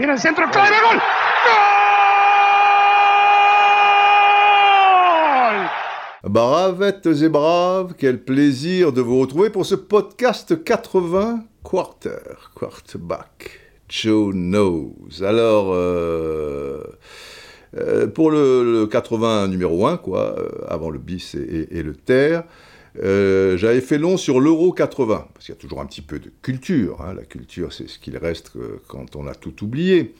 Tira el centro, clave, gol. ¡Gol! Bravettes et braves, quel plaisir de vous retrouver pour ce podcast 80 quarter, quarterback. Joe knows. Alors, euh, euh, pour le, 80 numéro 1, quoi, euh, avant le bis et, le terre, j'avais fait long sur l'euro 80, parce qu'il y a toujours un petit peu de culture. Hein. La culture, c'est ce qu'il reste quand on a tout oublié.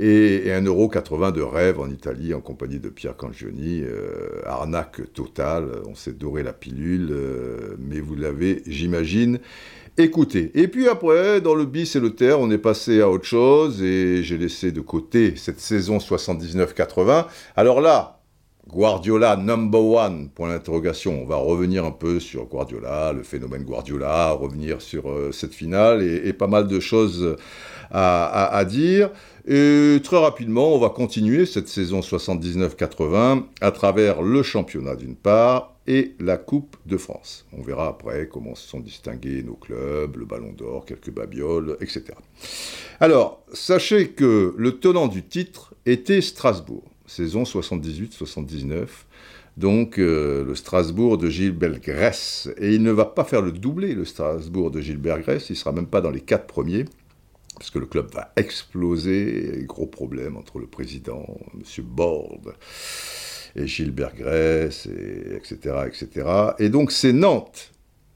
Et, un euro 80 de rêve en Italie, en compagnie de Pierre Cangioni. arnaque totale, on s'est doré la pilule, mais vous l'avez, j'imagine, écoutez. Et puis après, dans le bis et le terre, on est passé à autre chose et j'ai laissé de côté cette saison 79-80. Alors là, Guardiola number one, point d'interrogation. On va revenir un peu sur Guardiola, le phénomène Guardiola, revenir sur euh, cette finale et, pas mal de choses à, dire. Et très rapidement, on va continuer cette saison 79-80 à travers le championnat d'une part et la Coupe de France. On verra après comment se sont distingués nos clubs, le Ballon d'Or, quelques babioles, etc. Alors, sachez que le tenant du titre était Strasbourg, saison 78-79. Donc euh, le Strasbourg de Gilbert Grèce. Et il ne va pas faire le doublé, le Strasbourg de Gilbert Grèce, il sera même pas dans les quatre premiers, parce que le club va exploser, gros problème entre le président, M. Borde, et Gilbert et etc., etc. Et donc c'est Nantes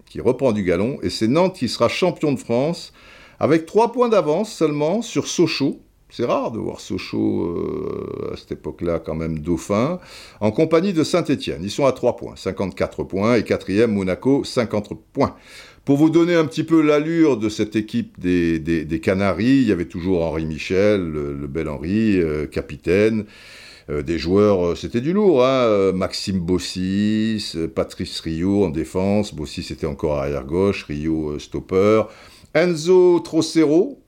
qui reprend du galon, et c'est Nantes qui sera champion de France, avec trois points d'avance seulement sur Sochaux. C'est rare de voir Sochaux euh, à cette époque-là quand même dauphin, en compagnie de Saint-Étienne. Ils sont à trois points, 54 points, et quatrième Monaco, 50 points. Pour vous donner un petit peu l'allure de cette équipe des, Canaries, il y avait toujours Henri Michel, le, bel Henri, euh, capitaine. Euh, des joueurs, c'était du lourd, hein, Maxime Bossis, Patrice Rio en défense, Bossis était encore arrière-gauche, Rio stopper, Enzo Trocero,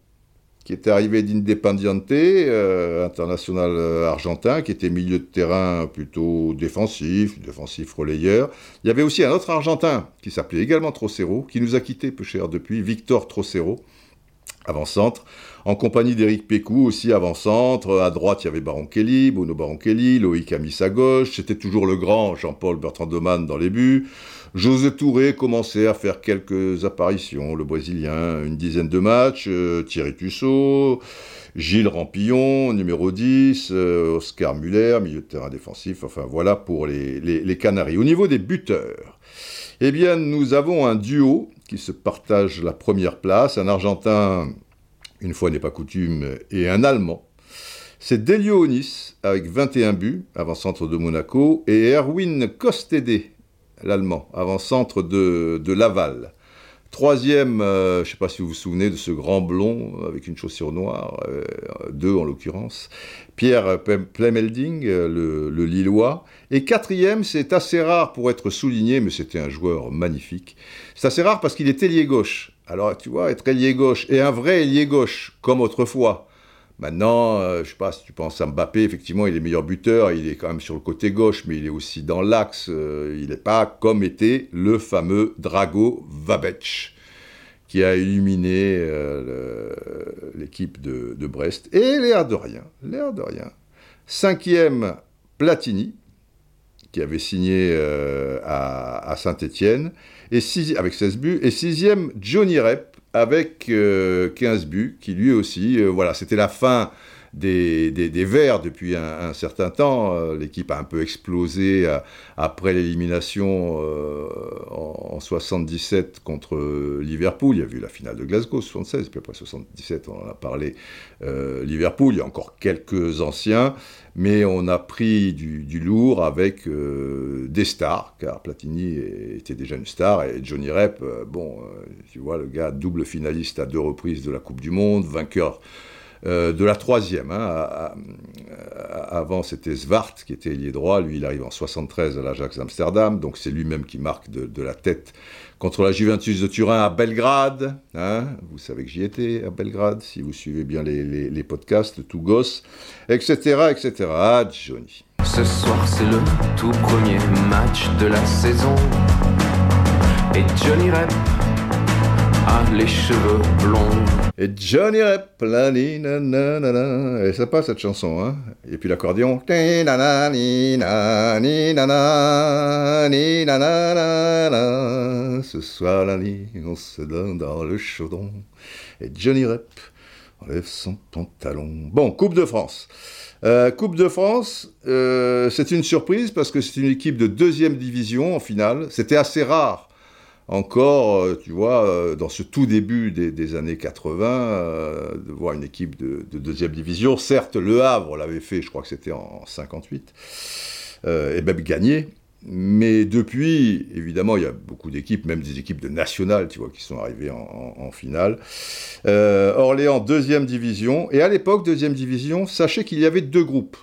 qui était arrivé d'Independiente, international argentin, qui était milieu de terrain plutôt défensif, défensif relayeur. Il y avait aussi un autre argentin qui s'appelait également Trocero, qui nous a quittés peu cher depuis, Victor Trocero, avant-centre en compagnie d'Éric Pécou, aussi avant-centre. À droite, il y avait Baron Kelly, Bruno Baron Kelly, Loïc Amis à gauche. C'était toujours le grand Jean-Paul Bertrand Doman dans les buts. José Touré commençait à faire quelques apparitions, le Brésilien, une dizaine de matchs. Euh, Thierry Tussaud, Gilles Rampillon, numéro 10, euh, Oscar Muller, milieu de terrain défensif. Enfin, voilà pour les, les Canaries. Au niveau des buteurs, eh bien, nous avons un duo qui se partage la première place, un Argentin une fois n'est pas coutume, et un Allemand. C'est Delio Onis, avec 21 buts, avant-centre de Monaco, et Erwin Kostede, l'Allemand, avant-centre de, de Laval. Troisième, euh, je ne sais pas si vous vous souvenez de ce grand blond avec une chaussure noire, euh, deux en l'occurrence, Pierre Plemelding, le, le, Lillois. Et quatrième, c'est assez rare pour être souligné, mais c'était un joueur magnifique. C'est assez rare parce qu'il est ailier gauche. Alors, tu vois, être ailier gauche, et un vrai ailier gauche, comme autrefois. Maintenant, je euh, je sais pas si tu penses à Mbappé, effectivement, il est meilleur buteur, il est quand même sur le côté gauche, mais il est aussi dans l'axe. Euh, il n'est pas comme était le fameux Drago Vabec, qui a illuminé euh, l'équipe de, Brest. Et l'air de rien, l'air de rien. Cinquième, Platini, qui avait signé à, Saint-Étienne, et avec 16 buts. Et sixième, Johnny Rep, avec 15 euh, buts, qui lui aussi, euh, voilà, c'était la fin des, des, Verts depuis un, certain temps. Euh, l'équipe a un peu explosé après l'élimination en, en, 77 contre Liverpool. Il y a eu la finale de Glasgow, 76, puis après 77, on en a parlé, Liverpool. Il y a encore quelques anciens, mais on a pris du, lourd avec euh, des stars, car Platini était déjà une star, et Johnny Rep, euh, bon, euh, tu vois, le gars double finaliste à deux reprises de la Coupe du Monde, vainqueur de la troisième. Hein, avant, c'était Svart qui était ailier droit. Lui, il arrive en 73 à l'Ajax Amsterdam. Donc, c'est lui-même qui marque de, la tête contre la Juventus de Turin à Belgrade. Hein. vous savez que j'y étais à Belgrade, si vous suivez bien les, podcasts, tout gosse, etc., etc. Ah, Johnny. Ce soir, c'est le tout premier match de la saison. Et Johnny Rep a les cheveux Et Johnny Rep, la ni na na na na. Et ça passe cette chanson, hein. Et puis l'accordéon. Ni na na ni na ni na na ni na na na. Ce soir la nuit, on se donne dans le chaudron. Et Johnny Rep enlève son pantalon. Bon, Coupe de France. Euh, coupe de France, euh, c'est une surprise parce que c'est une équipe de deuxième division en finale. C'était assez rare encore, euh, tu vois, euh, dans ce tout début des, années 80, euh, de voir une équipe de, de deuxième division. Certes, Le Havre l'avait fait, je crois que c'était en 58, euh, et même gagné. Mais depuis, évidemment, il y a beaucoup d'équipes, même des équipes de nationales, tu vois, qui sont arrivées en, finale. Orléans, deuxième division. Et à l'époque, deuxième division, sachez qu'il y avait deux groupes.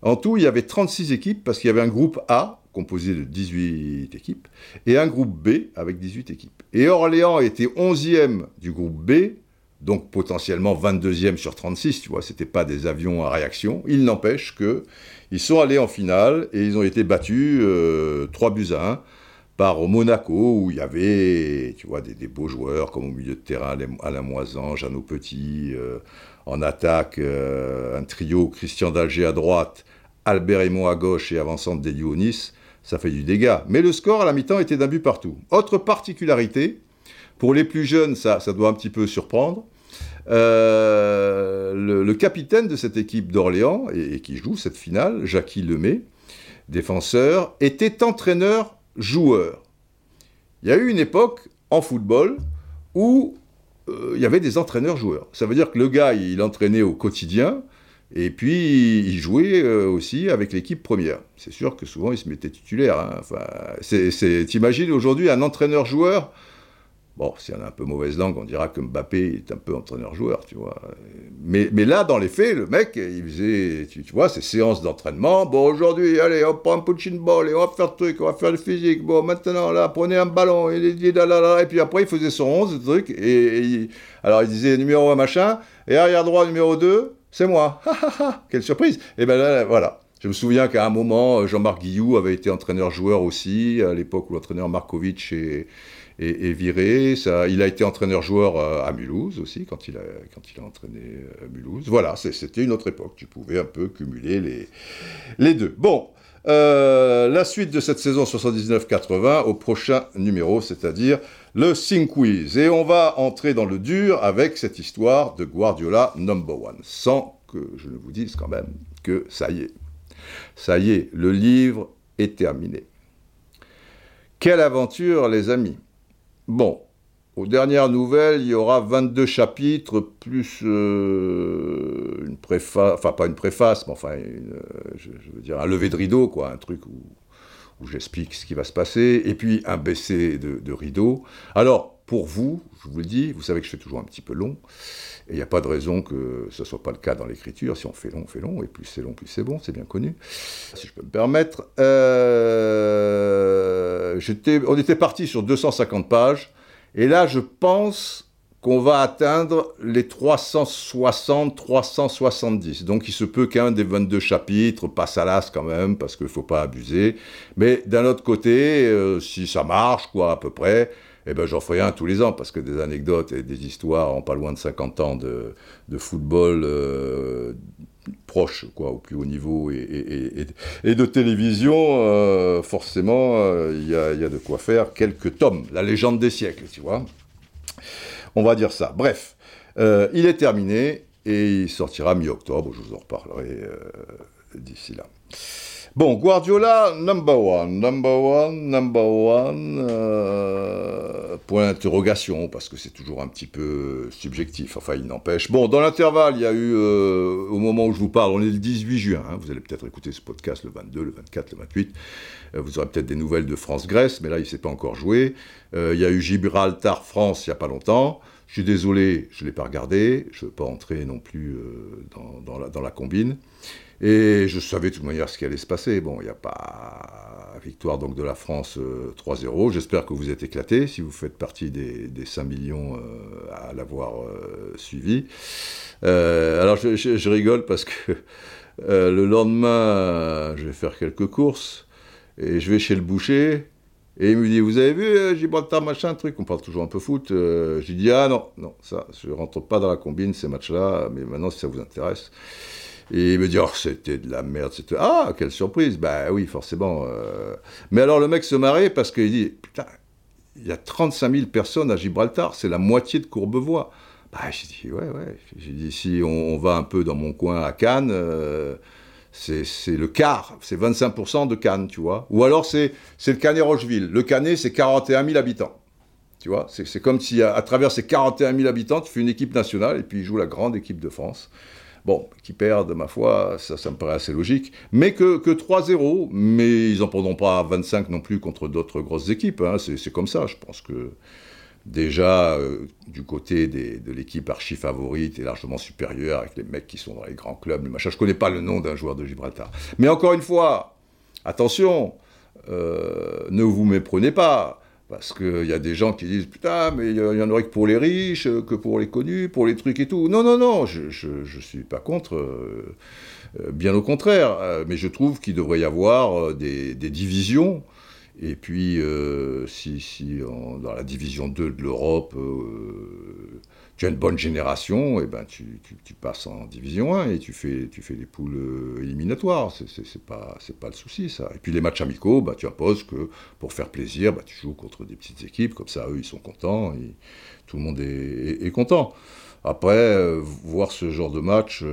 En tout, il y avait 36 équipes, parce qu'il y avait un groupe A, composé de 18 équipes, et un groupe B, avec 18 équipes. Et Orléans était 11e du groupe B, donc potentiellement 22e sur 36, tu vois, c'était pas des avions à réaction. Il n'empêche que ils sont allés en finale et ils ont été battus euh, 3 buts à 1 par Monaco, où il y avait, tu vois, des, des beaux joueurs, comme au milieu de terrain, Alain- Moisan, Jeannot Petit, euh, en attaque, euh, un trio, Christian Dalger à droite, Albert Aymon à gauche et avançante d'Elionis, ça fait du dégât. Mais le score à la mi-temps était d'un but partout. Autre particularité, pour les plus jeunes, ça, ça doit un petit peu surprendre, euh, le, capitaine de cette équipe d'Orléans, et, et qui joue cette finale, Jackie Lemay, défenseur, était entraîneur-joueur. Il y a eu une époque en football où euh, il y avait des entraîneurs-joueurs. Ça veut dire que le gars, il entraînait au quotidien, et puis il jouait euh, aussi avec l'équipe première. C'est sûr que souvent il se mettait titulaire. hein. Enfin, t'imagines aujourd'hui un entraîneur-joueur? Bon, si on a un peu mauvaise langue, on dira que Mbappé est un peu entraîneur-joueur, tu vois. Mais, là, dans les faits, le mec, il faisait, tu, vois, ces séances d'entraînement. Bon, aujourd'hui, allez, on prend un punching ball et on va faire le truc, on va faire le physique. Bon, maintenant, là, prenez un ballon, et, et, là, là, là, et puis après, il faisait son 11, le truc, et, et alors il disait numéro 1, machin, et arrière droit, numéro 2, c'est moi. Ha, ha, ha, Quelle surprise Et ben là, voilà. Je me souviens qu'à un moment, Jean-Marc Guillou avait été entraîneur-joueur aussi, à l'époque où l'entraîneur Markovic est, viré. Il a été entraîneur-joueur euh, à Mulhouse aussi, quand il a, quand il a entraîné euh, Mulhouse. Voilà, c'était une autre époque. Tu pouvais un peu cumuler les, les deux. Bon, euh, la suite de cette saison 79-80 au prochain numéro, c'est-à-dire le Sing Quiz. Et on va entrer dans le dur avec cette histoire de Guardiola number one, sans que je ne vous dise quand même que ça y est. Ça y est, le livre est terminé. Quelle aventure, les amis Bon, aux dernières nouvelles, il y aura 22 chapitres, plus euh, une préface, enfin pas une préface, mais enfin, euh, je, veux dire, un lever de rideau, quoi, un truc où, j'explique ce qui va se passer, et puis un baissé de, de rideau. Alors, pour vous, je vous le dis, vous savez que je fais toujours un petit peu long, et il n'y a pas de raison que ce ne soit pas le cas dans l'écriture. Si on fait long, on fait long, et plus c'est long, plus c'est bon, c'est bien connu. Si je peux me permettre. Euh, on était parti sur 250 pages, et là, je pense qu'on va atteindre les 360, 370. Donc il se peut qu'un des 22 chapitres passe à l'as quand même, parce qu'il ne faut pas abuser. Mais d'un autre côté, euh, si ça marche, quoi, à peu près, eh ben, j'en ferai un tous les ans, parce que des anecdotes et des histoires en pas loin de 50 ans de, de football euh, proche, quoi, au plus haut niveau, et, et- de télévision, euh, forcément, euh, il y, a, il y a de quoi faire quelques tomes. La légende des siècles, tu vois. On va dire ça. Bref, euh, il est terminé, et il sortira mi-octobre, je vous en reparlerai euh, d'ici là. Bon, Guardiola, number one, number one, number one, euh, point d'interrogation, parce que c'est toujours un petit peu subjectif, enfin il n'empêche. Bon, dans l'intervalle, il y a eu, euh, au moment où je vous parle, on est le 18 juin, hein, vous allez peut-être écouter ce podcast le 22, le 24, le 28, euh, vous aurez peut-être des nouvelles de France-Grèce, mais là il ne s'est pas encore joué. Il y a eu Gibraltar-France il n'y a pas longtemps. Je suis désolé, je ne l'ai pas regardé, je ne veux pas entrer non plus dans la combine. Et je savais de toute manière ce qui allait se passer. Bon, il n'y a pas victoire donc de la France euh, 3-0. J'espère que vous êtes éclatés si vous faites partie des, des 5 millions euh, à l'avoir euh, suivi. Euh, alors je, rigole parce que euh, le lendemain, euh, je vais faire quelques courses et je vais chez le boucher Et il me dit, vous avez vu euh, Gibraltar, machin, truc, on parle toujours un peu foot. Euh, J'ai dit, ah non, non, ça, je rentre pas dans la combine, ces matchs-là, mais maintenant, si ça vous intéresse. Et il me dit, oh, c'était de la merde. C'était... Ah, quelle surprise. Bah oui, forcément. euh. Mais alors, le mec se marrait parce qu'il dit, putain, il y a 35 000 personnes à Gibraltar, c'est la moitié de Courbevoie. Bah, j'ai dit, ouais, ouais. J'ai dit, si on, va un peu dans mon coin à Cannes, euh, c'est, c'est le quart, c'est 25% de Cannes, tu vois. Ou alors c'est, c'est le Canet-Rocheville. Le Canet, c'est 41 000 habitants. Tu vois, c'est, c'est comme si à, à travers ces 41 000 habitants, tu fais une équipe nationale et puis ils jouent la grande équipe de France. Bon, qui perdent, ma foi, ça, ça me paraît assez logique. Mais que, que 3-0, mais ils n'en prendront pas 25 non plus contre d'autres grosses équipes. hein. C'est, comme ça, je pense que déjà, euh, du côté de l'équipe archi favorite et largement supérieure, avec les mecs qui sont dans les grands clubs, le machin, je connais pas le nom d'un joueur de Gibraltar. Mais encore une fois, attention, euh, ne vous méprenez pas. Parce qu'il y a des gens qui disent Putain, mais il y, en aurait que pour les riches, euh, que pour les connus, pour les trucs et tout. Non, non, non, je ne suis pas contre. euh, euh, bien au contraire. Mais je trouve qu'il devrait y avoir des, des divisions. Et puis, euh, si, si dans la division 2 de l'Europe, euh, tu as une bonne génération, et ben tu, tu- passes en division 1 et tu fais, tu fais les poules euh, éliminatoires. C'est- C'est c'est pas, pas le souci, ça. Et puis les matchs amicaux, bah, tu imposes que pour faire plaisir, bah, tu joues contre des petites équipes, comme ça, eux, ils sont contents, tout le monde est, content. Après, voir ce genre de match,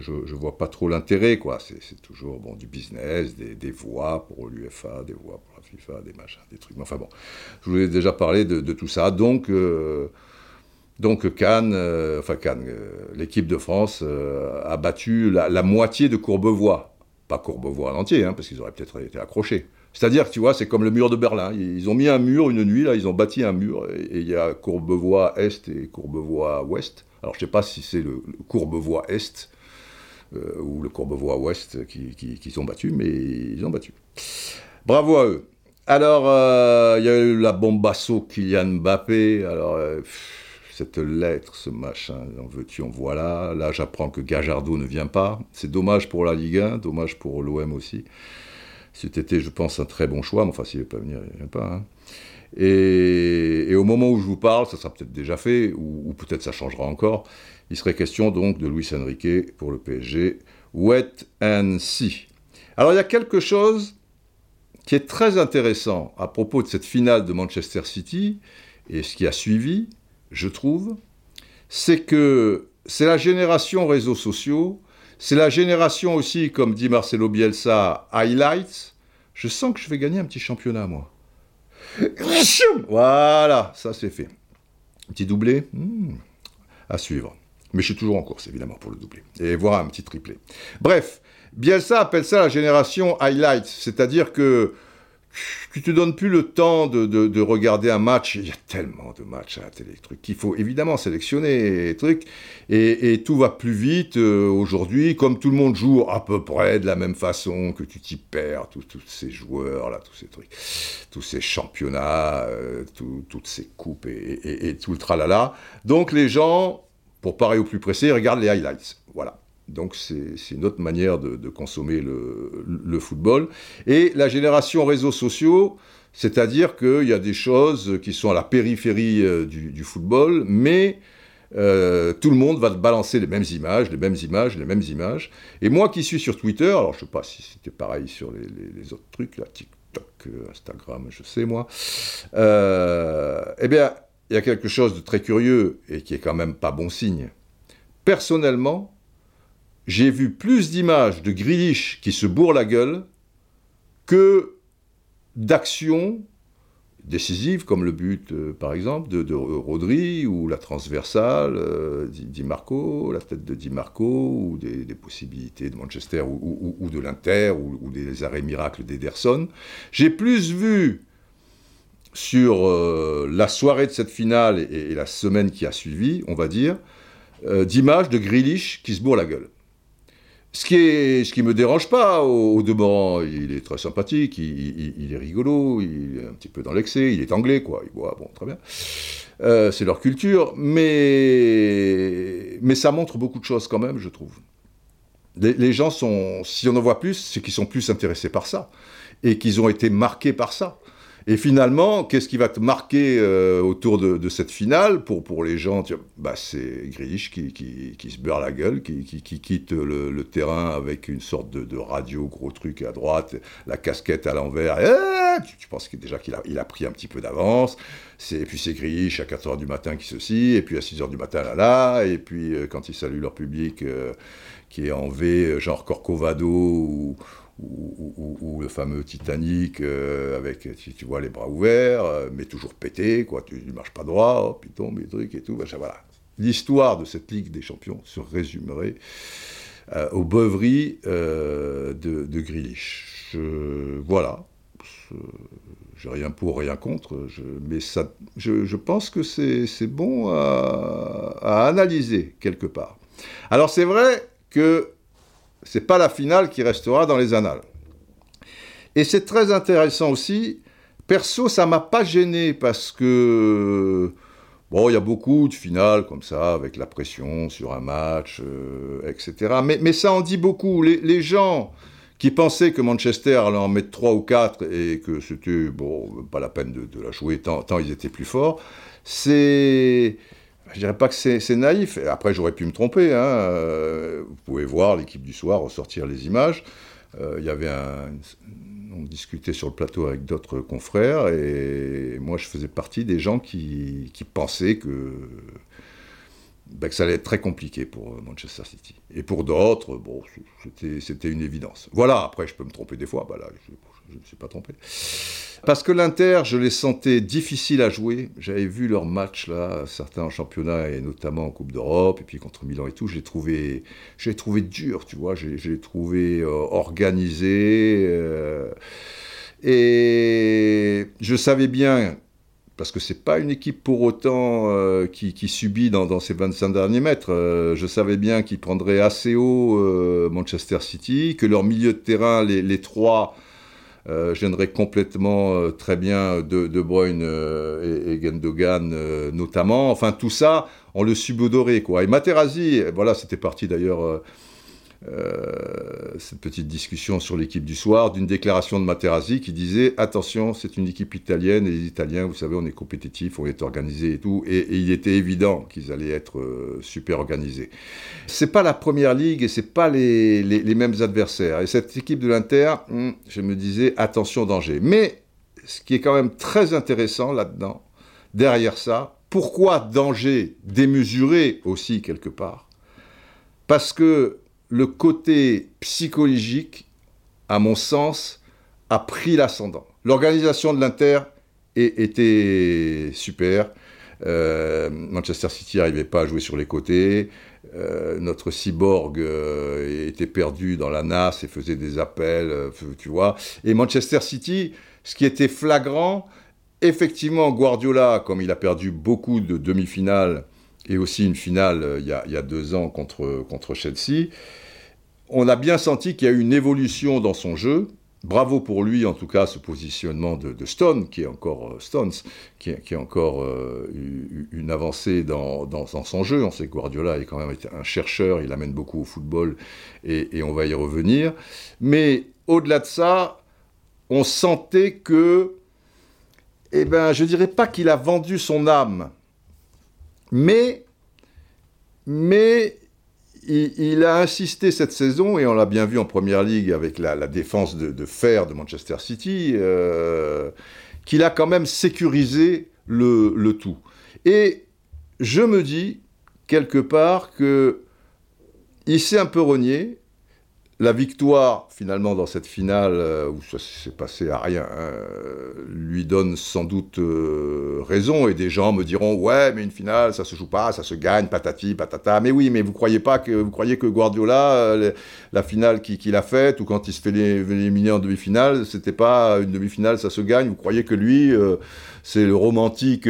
je, je vois pas trop l'intérêt, quoi. C'est toujours bon, du business, des, voix pour l'UFA, des voix pour la FIFA, des machins, des trucs. Mais enfin bon, je vous ai déjà parlé de, tout ça. Donc, euh, donc Cannes, euh, enfin Cannes, euh, l'équipe de France a battu la, moitié de Courbevoie. Pas Courbevoie en entier, hein, parce qu'ils auraient peut-être été accrochés. C'est-à-dire tu vois, c'est comme le mur de Berlin. Ils ont mis un mur une nuit, là, ils ont bâti un mur, et il y a Courbevoie Est et Courbevoie Ouest. Alors je sais pas si c'est le Courbevoie Est euh, ou le Courbevoie Ouest qui, qui, qui ont battu, mais ils ont battu. Bravo à eux. Alors, euh, il y a eu la bombasso Kylian Mbappé. Alors, euh, cette lettre, ce machin, en veux-tu, en voilà. Là, j'apprends que Gajardo ne vient pas. C'est dommage pour la Ligue 1, dommage pour l'OM aussi. C'était, je pense, un très bon choix, mais enfin, s'il ne veut pas venir, il ne vient pas. hein. Et, au moment où je vous parle, ça sera peut-être déjà fait, ou, ou peut-être ça changera encore, il serait question donc de Luis Enrique pour le PSG. Wet and see. Alors, il y a quelque chose qui est très intéressant à propos de cette finale de Manchester City et ce qui a suivi, je trouve, c'est que c'est la génération réseaux sociaux, c'est la génération aussi, comme dit Marcelo Bielsa, highlights. Je sens que je vais gagner un petit championnat, moi. Voilà, ça c'est fait. Petit doublé, hmm, à suivre. Mais je suis toujours en course, évidemment, pour le doublé. Et voir un petit triplé. Bref, Bielsa appelle ça la génération highlights, c'est-à-dire que tu te donnes plus le temps de, de- de regarder un match. Il y a tellement de matchs à la télé, trucs qu'il faut évidemment sélectionner, et trucs, et, tout va plus vite euh, aujourd'hui. Comme tout le monde joue à peu près de la même façon, que tu t'y perds, tous ces joueurs là, tous ces trucs, tous ces championnats, euh, tout- toutes ces coupes et, et- et tout le tralala. Donc les gens, pour parer au plus pressé, regardent les highlights. Voilà. Donc c'est une autre manière de, consommer le, football. Et la génération réseaux sociaux, c'est-à-dire qu'il y a des choses qui sont à la périphérie euh, du, football, mais euh, tout le monde va balancer les mêmes images, les mêmes images, les mêmes images. Et moi qui suis sur Twitter, alors je sais pas si c'était pareil sur les autres trucs, là, TikTok, euh, Instagram, je sais moi, euh, eh bien, il y a quelque chose de très curieux et qui est quand même pas bon signe. Personnellement, j'ai vu plus d'images de Grealish qui se bourre la gueule que d'actions décisives, comme le but, euh, par exemple, de, de Rodri, ou la transversale euh, Di Marco, la tête de Di Marco, ou des, possibilités de Manchester, ou, de l'Inter, ou, des arrêts miracles d'Ederson. J'ai plus vu sur euh, la soirée de cette finale et, et la semaine qui a suivi, on va dire, euh, d'images de Grealish qui se bourre la gueule. Ce qui est, ce qui me dérange pas au, au demeurant, il est très sympathique, il, est rigolo, il est un petit peu dans l'excès, il est anglais quoi, il boit, bon très bien. Euh, c'est leur culture, mais mais ça montre beaucoup de choses quand même, je trouve. Les gens sont, si on en voit plus, c'est qu'ils sont plus intéressés par ça et qu'ils ont été marqués par ça. Et finalement, qu'est-ce qui va te marquer euh, autour de, cette finale pour, pour les gens bah, C'est Grealish qui, qui, se beurre la gueule, qui, qui quitte le, terrain avec une sorte de, de, radio, gros truc à droite, la casquette à l'envers. Eh, tu, penses que déjà qu'il a, il a pris un petit peu d'avance. Et puis c'est Grealish à 4h du matin qui ceci, et puis à 6h du matin là là, et puis euh, quand il salue leur public qui est en V, genre Corcovado ou ou, le fameux Titanic euh, avec, tu, tu, vois, les bras ouverts, euh, mais toujours pété, quoi, tu ne marches pas droit, hop, il tombe, des trucs et tout, voilà. L'histoire de cette Ligue des Champions se résumerait euh, aux beuveries de, de Grealish. voilà. J'ai rien pour, rien contre, mais ça, je, pense que c'est bon à analyser quelque part. Alors c'est vrai que c'est pas la finale qui restera dans les annales. Et c'est très intéressant aussi. Perso, ça m'a pas gêné parce que bon, il y a beaucoup de finales comme ça avec la pression sur un match, euh, etc. Mais, ça en dit beaucoup. Les, gens qui pensaient que Manchester allait en mettre 3 ou 4 et que c'était bon, pas la peine de, la jouer tant ils étaient plus forts, c'est je dirais pas que c'est naïf. Après, j'aurais pu me tromper. Hein. Euh, vous pouvez voir l'équipe du soir ressortir les images. Euh, il y avait un, on discutait sur le plateau avec d'autres confrères et moi, je faisais partie des gens qui, pensaient que, ben, que ça allait être très compliqué pour Manchester City. Et pour d'autres, bon, c'était une évidence. Voilà. Après, je peux me tromper des fois. Ben là, je, je ne suis pas trompé. Parce que l'Inter, je les sentais difficiles à jouer. J'avais vu leurs matchs, là, certains en championnat et notamment en Coupe d'Europe, et puis contre Milan et tout. J'ai trouvé, j'ai trouvé dur, tu vois. J'ai trouvé euh, organisé. Euh, et je savais bien, parce que c'est pas une équipe pour autant euh, qui, subit dans, dans, ces 25 derniers mètres. Je savais bien qu'ils prendraient assez haut Manchester City, que leur milieu de terrain, les, les trois euh, gênerait complètement euh, très bien De, de Bruyne euh, et, et, Gendogan euh, notamment. Enfin, tout ça, on le subodorait, quoi. Et Materazzi, voilà, c'était parti d'ailleurs euh, cette petite discussion sur l'équipe du soir, d'une déclaration de Materazzi qui disait attention, c'est une équipe italienne et les Italiens, vous savez, on est compétitifs, on est organisé et tout, et, et il était évident qu'ils allaient être euh, super organisés. C'est pas la première ligue et c'est pas les, les, les, mêmes adversaires. Et cette équipe de l'Inter, hmm, je me disais attention danger. Mais ce qui est quand même très intéressant là-dedans, derrière ça, pourquoi danger démesuré aussi quelque part? Parce que le côté psychologique, à mon sens, a pris l'ascendant. L'organisation de l'Inter était super. Euh, Manchester City n'arrivait pas à jouer sur les côtés. Euh, notre cyborg euh, était perdu dans la nasse et faisait des appels, tu. Et Manchester City, ce qui était flagrant, effectivement, Guardiola, comme il a perdu beaucoup de demi-finales et aussi une finale il y, a, deux ans contre Chelsea, on a bien senti qu'il y a eu une évolution dans son jeu. Bravo pour lui, en tout cas, ce positionnement de, de Stone, qui est encore euh, Stones, qui, est, encore euh, une avancée dans, son jeu. On sait que Guardiola est quand même un chercheur, il amène beaucoup au football, et, et on va y revenir. Mais au-delà de ça, on sentait que, eh ben, je dirais pas qu'il a vendu son âme, mais, mais il, a insisté cette saison, et on l'a bien vu en Première Ligue avec la, défense de, fer de Manchester City, euh, qu'il a quand même sécurisé le, tout. Et je me dis, quelque part, que il s'est un peu renié, la victoire, finalement, dans cette finale, euh, où ça s'est passé à rien, euh, lui donne sans doute euh, raison, et des gens me diront, ouais, mais une finale, ça se joue pas, ça se gagne, patati, patata. Mais oui, mais vous croyez pas que, vous croyez que Guardiola, euh, la finale qu'il qu a faite, ou quand il se fait éliminer en demi-finale, c'était pas une demi-finale, ça se gagne, vous croyez que lui, c'est le romantique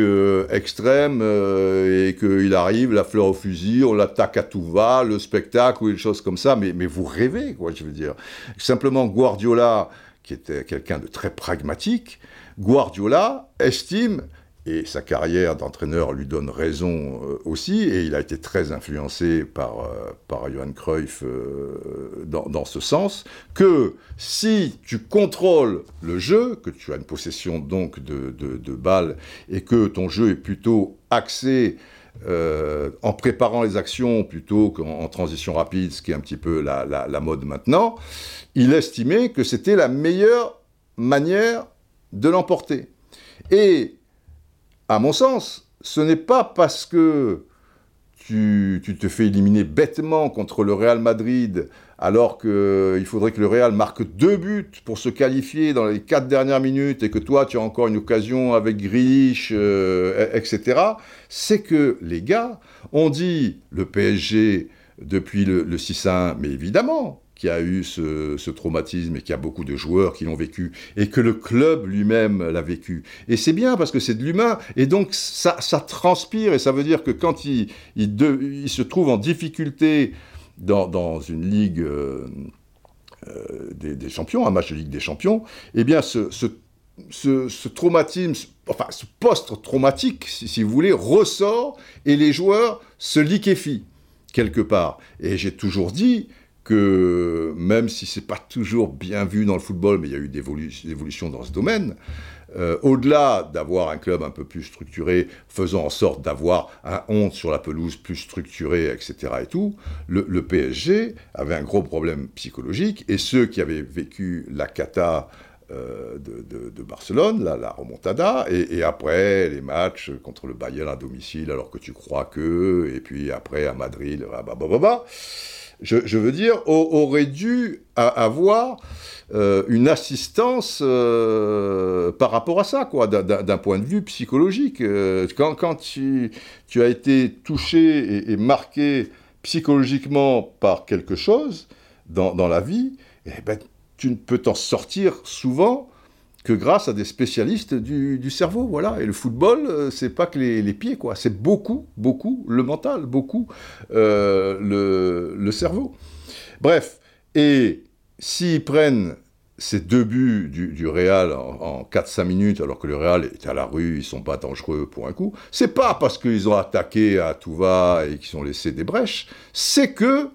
extrême, et qu'il arrive, la fleur au fusil, on l'attaque à tout va, le spectacle, ou des choses comme ça, mais, mais vous rêvez, quoi, je veux dire. Simplement, Guardiola, qui était quelqu'un de très pragmatique, Guardiola estime et sa carrière d'entraîneur lui donne raison euh, aussi, et il a été très influencé par, euh, Johan Cruyff euh, dans, dans, ce sens, que si tu contrôles le jeu, que tu as une possession donc de, de, de balles, et que ton jeu est plutôt axé euh, en préparant les actions plutôt qu'en transition rapide, ce qui est un petit peu la, la, la mode maintenant, il estimait que c'était la meilleure manière de l'emporter. Et à mon sens, ce n'est pas parce que tu, te fais éliminer bêtement contre le Real Madrid alors qu'il faudrait que le Real marque deux buts pour se qualifier dans les quatre dernières minutes et que toi tu as encore une occasion avec Grealish, euh, etc. C'est que les gars ont dit le PSG depuis le, le 6-1, mais évidemment, qui a eu ce, traumatisme et qui a beaucoup de joueurs qui l'ont vécu, et que le club lui-même l'a vécu. Et c'est bien parce que c'est de l'humain, et donc ça, transpire, et ça veut dire que quand il, se trouve en difficulté dans, une ligue euh, euh, des, champions, un match de Ligue des champions, eh bien ce traumatisme, enfin ce post-traumatique, si, si vous voulez, ressort, et les joueurs se liquéfient quelque part. Et j'ai toujours dit, que même si c'est pas toujours bien vu dans le football, mais il y a eu des évolutions dans ce domaine, euh, au-delà d'avoir un club un peu plus structuré, faisant en sorte d'avoir un honte sur la pelouse plus structuré, etc. et tout, le, PSG avait un gros problème psychologique, et ceux qui avaient vécu la cata euh, de, Barcelone, la, remontada, et, et, après les matchs contre le Bayern à domicile, alors que tu crois que, et puis après à Madrid, bah, bah, bah, bah je, veux dire, aurait dû avoir euh, une assistance euh, par rapport à ça, quoi, d'un point de vue psychologique. Euh, quand, tu, as été touché et, marqué psychologiquement par quelque chose dans, dans la vie, eh ben, tu ne peux t'en sortir souvent que grâce à des spécialistes du, cerveau, voilà. Et le football, euh, c'est pas que les, pieds, quoi. C'est beaucoup, beaucoup le mental, beaucoup euh, le, cerveau. Bref, et s'ils prennent ces deux buts du, du Real en, en 4-5 minutes, alors que le Real est à la rue, ils sont pas dangereux pour un coup, c'est pas parce qu'ils ont attaqué à tout va et qu'ils ont laissé des brèches, c'est que,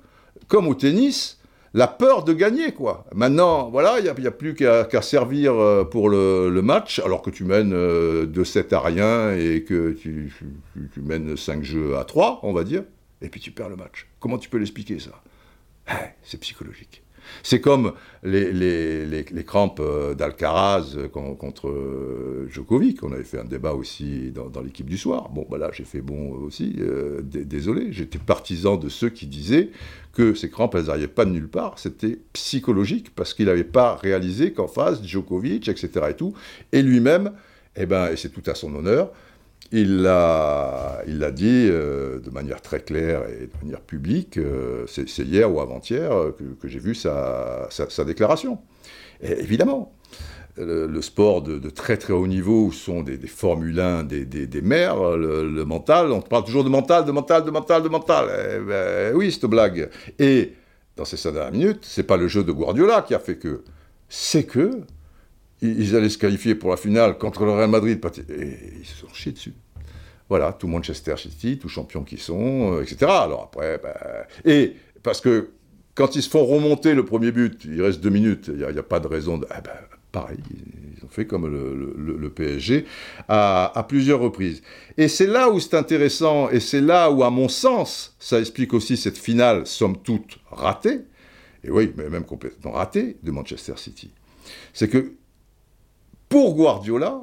comme au tennis, la peur de gagner, quoi. Maintenant, voilà, il n'y a, plus qu'à qu servir euh, pour le, match, alors que tu mènes euh, 2-7 à rien et que tu, tu, tu, mènes 5 jeux à 3, on va dire, et puis tu perds le match. Comment tu peux l'expliquer, ça? Eh, C'est psychologique. C'est comme les, crampes euh, d'Alcaraz euh, contre euh, Djokovic. On avait fait un débat aussi dans, l'équipe du soir. Bon, bah là, j'ai fait bon aussi. Désolé, j'étais partisan de ceux qui disaient que ces crampes, elles n'arrivaient pas de nulle part. C'était psychologique parce qu'il n'avait pas réalisé qu'en face, Djokovic, etc. et tout, et lui-même, eh ben, et c'est tout à son honneur, il l'a, il l'a dit euh, de manière très claire et de manière publique, euh, c'est, hier ou avant-hier que, j'ai vu sa, déclaration. Évidemment, le, sport de, très très haut niveau où sont des, des Formule 1, des, des, mers, le, mental, on parle toujours de mental, de mental, de mental, de mental. Eh ben, oui, cette blague. Et dans ces 5 dernières minutes, c'est pas le jeu de Guardiola qui a fait que, c'est que ils allaient se qualifier pour la finale contre le Real Madrid, et ils se sont chiés dessus. Voilà, tout Manchester City, tout champions qui sont, euh, etc. Alors après, bah, et parce que quand ils se font remonter le premier but, il reste deux minutes, il n'y a, pas de raison de. Ah ben, pareil, ils ont fait comme le PSG à, à, plusieurs reprises. Et c'est là où c'est intéressant, et c'est là où, à mon sens, ça explique aussi cette finale, somme toute, ratée, et oui, mais même complètement ratée, de Manchester City. C'est que pour Guardiola,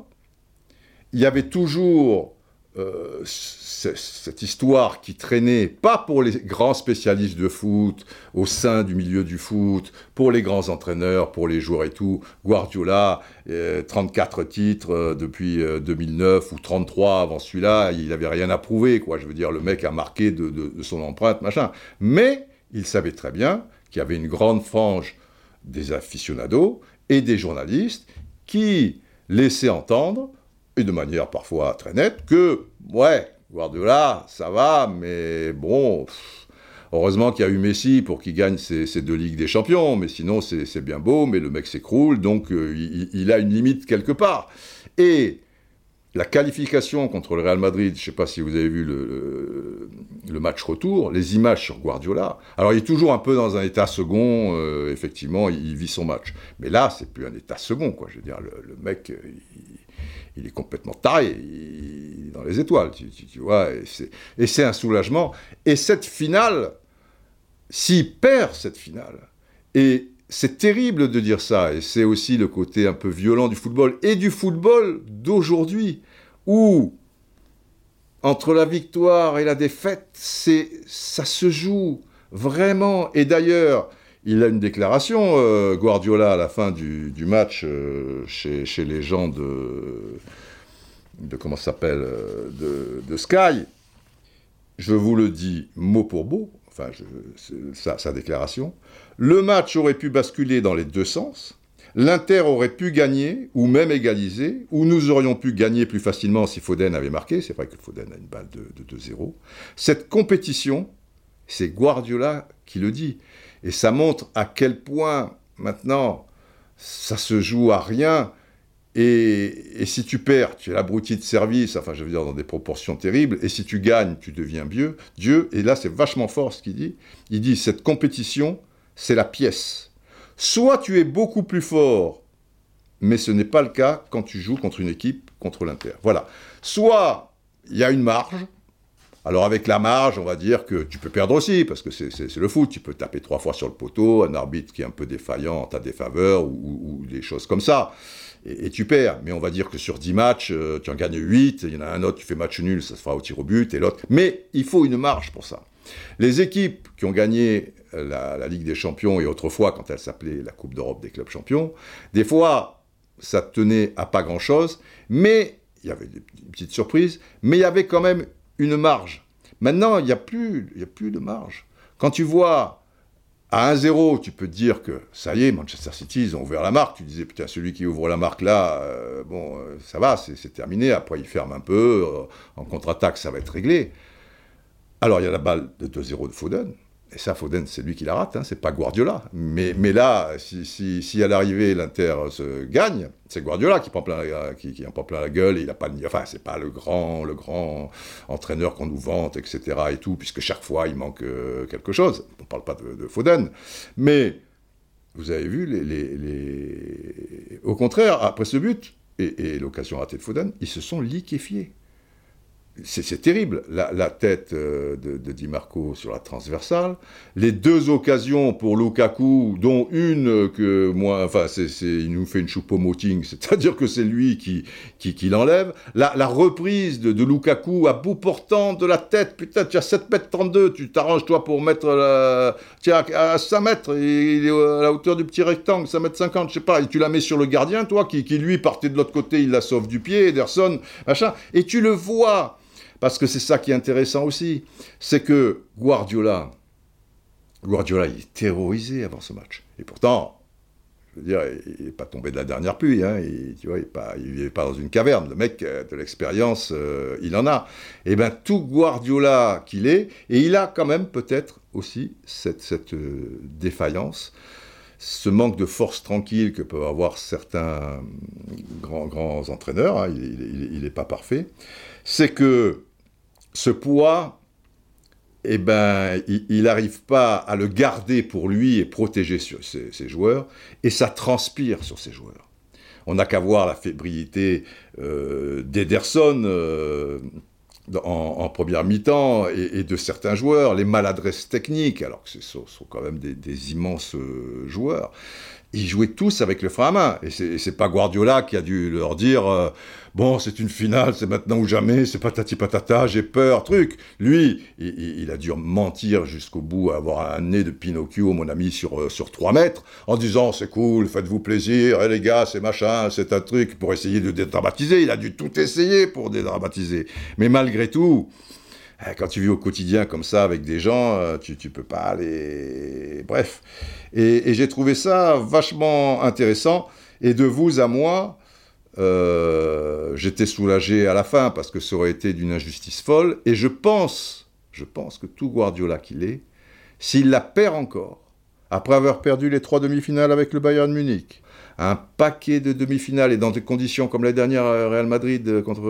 il y avait toujours euh, cette histoire qui traînait, pas pour les grands spécialistes de foot, au sein du milieu du foot, pour les grands entraîneurs, pour les joueurs et tout. Guardiola, euh, 34 titres euh, depuis 2009 ou 33 avant celui-là, il n'avait rien à prouver, quoi. Je veux dire, le mec a marqué de, de, de son empreinte, machin. Mais il savait très bien qu'il y avait une grande frange des aficionados et des journalistes qui laissait entendre, et de manière parfois très nette, que, ouais, Guardiola, ça va, mais bon, heureusement qu'il y a eu Messi pour qu'il gagne ces, ces, deux Ligues des Champions, mais sinon c'est bien beau, mais le mec s'écroule, donc euh, il, il, a une limite quelque part. Et la qualification contre le Real Madrid, je ne sais pas si vous avez vu le, match retour, les images sur Guardiola. Alors il est toujours un peu dans un état second, euh, effectivement, il, vit son match. Mais là, c'est plus un état second, quoi. Je veux dire, le, mec, il, est complètement taré, il, est dans les étoiles, tu vois, et c'est un soulagement. Et cette finale, s'il perd cette finale, et c'est terrible de dire ça, et c'est aussi le côté un peu violent du football, et du football d'aujourd'hui, où entre la victoire et la défaite, c'est ça se joue vraiment. Et d'ailleurs, il a une déclaration, euh, Guardiola, à la fin du, match euh, chez, les gens de, de comment s'appelle, euh, de, de, Sky. Je vous le dis mot pour mot, enfin, sa, déclaration, le match aurait pu basculer dans les deux sens. L'Inter aurait pu gagner, ou même égaliser, ou nous aurions pu gagner plus facilement si Foden avait marqué. C'est vrai que Foden a une balle de, de 2-0. Cette compétition, c'est Guardiola qui le dit. Et ça montre à quel point, maintenant, ça se joue à rien. Et, si tu perds, tu es l'abruti de service, enfin je veux dire dans des proportions terribles, et si tu gagnes, tu deviens Dieu. Dieu, et là c'est vachement fort ce qu'il dit, il dit cette compétition, c'est la pièce. Soit tu es beaucoup plus fort, mais ce n'est pas le cas quand tu joues contre une équipe, contre l'Inter. Voilà. Soit il y a une marge, alors avec la marge, on va dire que tu peux perdre aussi, parce que c'est le foot, tu peux taper trois fois sur le poteau, un arbitre qui est un peu défaillant en ta défaveur, ou, des choses comme ça et, tu perds. Mais on va dire que sur 10 matchs, euh, tu en gagnes 8, il y en a un autre, tu fais match nul, ça se fera au tir au but, et l'autre. Mais il faut une marge pour ça. Les équipes qui ont gagné euh, la, Ligue des Champions, et autrefois, quand elle s'appelait la Coupe d'Europe des clubs champions, des fois, ça tenait à pas grand-chose, mais il y avait des petites surprises, mais il y avait quand même une marge. Maintenant, il n'y a, plus, a plus de marge. Quand tu vois à 1-0, tu peux te dire que ça y est, Manchester City, ils ont ouvert la marque. Tu disais, putain, celui qui ouvre la marque là, euh, bon, euh, ça va, c'est terminé. Après, il ferme un peu. En contre-attaque, ça va être réglé. Alors, il y a la balle de 2-0 de Foden. Et ça, Foden, c'est lui qui la rate, hein, c'est pas Guardiola. Mais, mais là, si, si, à l'arrivée, l'Inter se gagne, c'est Guardiola qui, prend plein qui, en prend plein la gueule, et il a pas Enfin, c'est pas le grand, le grand entraîneur qu'on nous vante, etc. et tout, puisque chaque fois, il manque euh, quelque chose. On parle pas de, Foden. Mais, vous avez vu, les, les, au contraire, après ce but, et l'occasion ratée de Foden, ils se sont liquéfiés c'est terrible, la, tête euh, de, Di Marco sur la transversale, les deux occasions pour Lukaku, dont une que moi, enfin, c'est, il nous fait une choupo-moting, c'est-à-dire que c'est lui qui, qui, l'enlève, la, reprise de, Lukaku à bout portant de la tête, putain, tu as 7 mètres 32, tu t'arranges toi pour mettre la, tiens, à 5 mètres, il est à la hauteur du petit rectangle, 5 mètres 50, je sais pas, et tu la mets sur le gardien, toi, qui, qui lui partait de l'autre côté, il la sauve du pied, Ederson, machin, et tu le vois, parce que c'est ça qui est intéressant aussi, c'est que Guardiola, Guardiola, il est terrorisé avant ce match. Et pourtant, je veux dire, il n'est pas tombé de la dernière pluie, hein, tu vois, il n'est pas, dans une caverne. Le mec, euh, de l'expérience, euh, il en a. Et eh bien, tout Guardiola qu'il est, et il a quand même peut-être aussi cette, euh, défaillance, ce manque de force tranquille que peuvent avoir certains grands, grands entraîneurs, hein, il n'est pas parfait, c'est que ce poids, eh ben, il n'arrive pas à le garder pour lui et protéger ses, joueurs, et ça transpire sur ses joueurs. On n'a qu'à voir la fébrilité euh, d'Ederson euh, en, première mi-temps et, de certains joueurs, les maladresses techniques, alors que ce sont, quand même des, immenses euh, joueurs. Ils jouaient tous avec le frein à main, et c'est pas Guardiola qui a dû leur dire bon, c'est une finale, c'est maintenant ou jamais, c'est patati patata, j'ai peur, truc. Lui, il, a dû mentir jusqu'au bout, avoir un nez de Pinocchio, mon ami, sur, euh, sur 3 mètres, en disant c'est cool, faites-vous plaisir, eh, les gars, c'est machin, c'est un truc, pour essayer de dédramatiser. Il a dû tout essayer pour dédramatiser. Mais malgré tout, quand tu vis au quotidien comme ça avec des gens, euh, tu, tu peux pas aller. Bref. et j'ai trouvé ça vachement intéressant. Et de vous à moi, euh, j'étais soulagé à la fin parce que ça aurait été d'une injustice folle. Et je pense, je pense que tout Guardiola qu'il est, s'il la perd encore, après avoir perdu les trois demi-finales avec le Bayern Munich, un paquet de demi-finales et dans des conditions comme la dernière Real Madrid contre,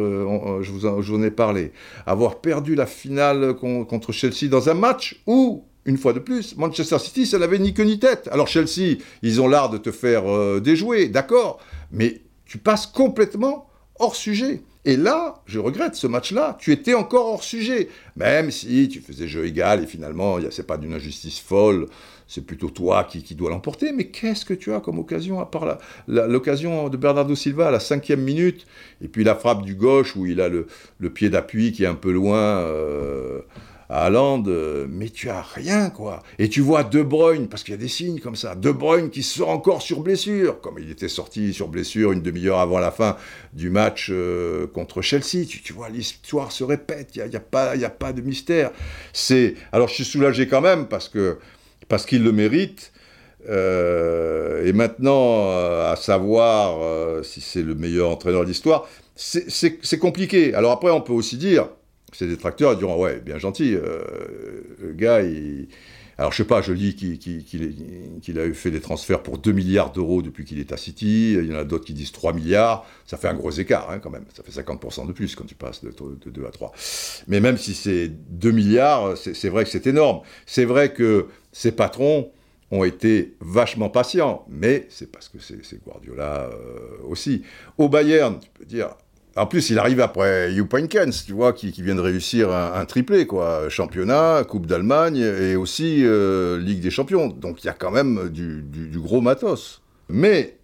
je, vous en, je, vous en, ai parlé, avoir perdu la finale contre Chelsea dans un match où une fois de plus, Manchester City, ça n'avait ni queue ni tête. Alors Chelsea, ils ont l'art de te faire euh, déjouer, d'accord, mais tu passes complètement hors sujet. Et là, je regrette ce match-là, tu étais encore hors sujet. Même si tu faisais jeu égal et finalement, c'est pas d'une injustice folle, c'est plutôt toi qui, dois l'emporter. Mais qu'est-ce que tu as comme occasion, à part l'occasion de Bernardo Silva à la cinquième minute, et puis la frappe du gauche où il a le, pied d'appui qui est un peu loin. Euh, à Haaland, euh, mais tu as rien, quoi. Et tu vois De Bruyne, parce qu'il y a des signes comme ça, De Bruyne qui sort encore sur blessure, comme il était sorti sur blessure une demi-heure avant la fin du match euh, contre Chelsea. Tu, vois, l'histoire se répète, il n'y a, a, pas, a pas de mystère. Alors je suis soulagé quand même, parce que parce qu'il le mérite. Euh, et maintenant, à savoir si c'est le meilleur entraîneur d'histoire, c'est compliqué. Alors après, on peut aussi dire, ses détracteurs diront ouais, bien gentil, euh, le gars, il... alors je sais pas, je dis qu'il a fait des transferts pour 2 milliards d'euros depuis qu'il est à City, il y en a d'autres qui disent 3 milliards, ça fait un gros écart hein, quand même, ça fait 50% de plus quand tu passes de, 2 à 3. Mais même si c'est 2 milliards, c'est vrai que c'est énorme. C'est vrai que ces patrons ont été vachement patients, mais c'est parce que c'est Guardiola euh, aussi. Au Bayern, tu peux dire, en plus, il arrive après Jupp tu vois, qui, vient de réussir un, triplé, quoi. Championnat, Coupe d'Allemagne et aussi euh, Ligue des Champions. Donc il y a quand même du, gros matos. Mais,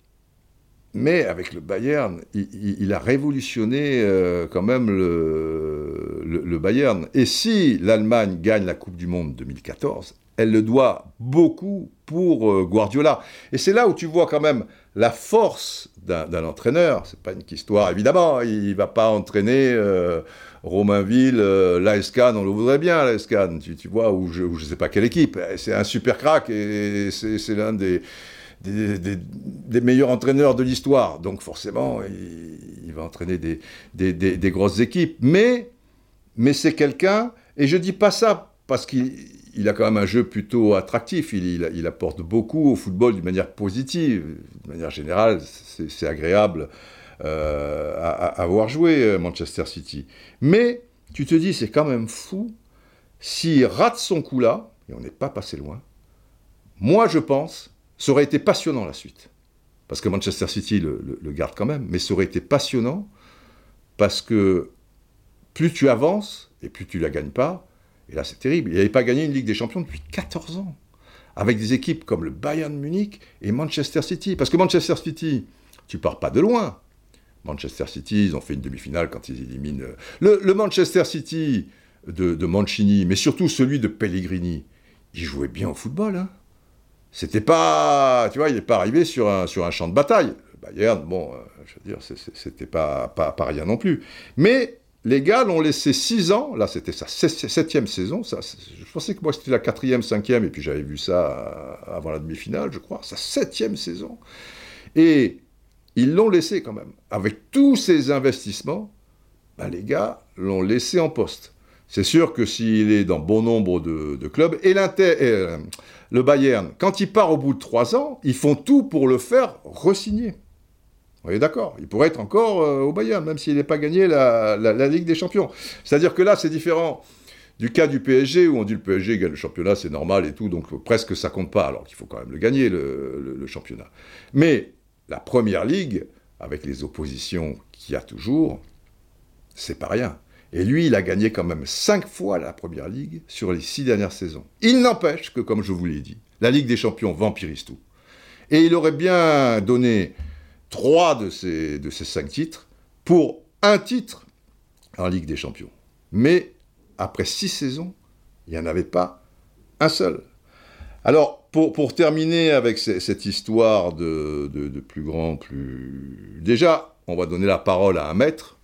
mais avec le Bayern, il, a révolutionné euh, quand même le, Bayern. Et si l'Allemagne gagne la Coupe du Monde 2014, elle le doit beaucoup pour euh, Guardiola. Et c'est là où tu vois quand même la force d'un entraîneur. C'est pas une histoire, évidemment. Il va pas entraîner euh, Romainville, euh, l'ASCAN, on le voudrait bien, l'ASCAN, tu, tu, vois, ou je, ne sais pas quelle équipe. C'est un super crack et c'est l'un des meilleurs entraîneurs de l'histoire. Donc forcément, il, va entraîner des, des, grosses équipes. Mais, mais c'est quelqu'un, et je dis pas ça parce qu'il il a quand même un jeu plutôt attractif. Il, apporte beaucoup au football d'une manière positive. De manière générale, c'est agréable euh, à, voir jouer euh, Manchester City. Mais tu te dis, c'est quand même fou s'il rate son coup là, et on n'est pas passé loin. Moi, je pense, ça aurait été passionnant la suite. Parce que Manchester City le, le garde quand même, mais ça aurait été passionnant parce que plus tu avances et plus tu la gagnes pas, et là, c'est terrible. Il n'avait pas gagné une Ligue des Champions depuis 14 ans. Avec des équipes comme le Bayern Munich et Manchester City. Parce que Manchester City, tu pars pas de loin. Manchester City, ils ont fait une demi-finale quand ils éliminent. Euh, le, Manchester City de, Mancini, mais surtout celui de Pellegrini, il jouait bien au football. Hein. C'était pas. Tu vois, il n'est pas arrivé sur un, champ de bataille. Le Bayern, bon, euh, je veux dire, c'était pas, pas, pas rien non plus. Mais les gars l'ont laissé six ans, là c'était sa septième saison, je pensais que moi c'était la quatrième, cinquième, et puis j'avais vu ça euh, avant la demi-finale, je crois, sa septième saison. Et ils l'ont laissé quand même. Avec tous ces investissements, ben, les gars l'ont laissé en poste. C'est sûr que s'il est dans bon nombre de, clubs, et, euh, le Bayern, quand il part au bout de trois ans, ils font tout pour le faire resigner. Vous d'accord Il pourrait être encore euh, au Bayern, même s'il n'est pas gagné la, Ligue des Champions. C'est-à-dire que là, c'est différent du cas du PSG, où on dit le PSG gagne le championnat, c'est normal et tout, donc presque ça compte pas, alors qu'il faut quand même le gagner, le, championnat. Mais la Première Ligue, avec les oppositions qu'il y a toujours, c'est pas rien. Et lui, il a gagné quand même cinq fois la Première Ligue sur les six dernières saisons. Il n'empêche que, comme je vous l'ai dit, la Ligue des Champions vampirise tout. Et il aurait bien donné trois de ces, de ces cinq titres pour un titre en Ligue des Champions. Mais après six saisons, il n'y en avait pas un seul. Alors, pour, pour terminer avec cette histoire de, de, plus grand, plus... Déjà, on va donner la parole à un maître,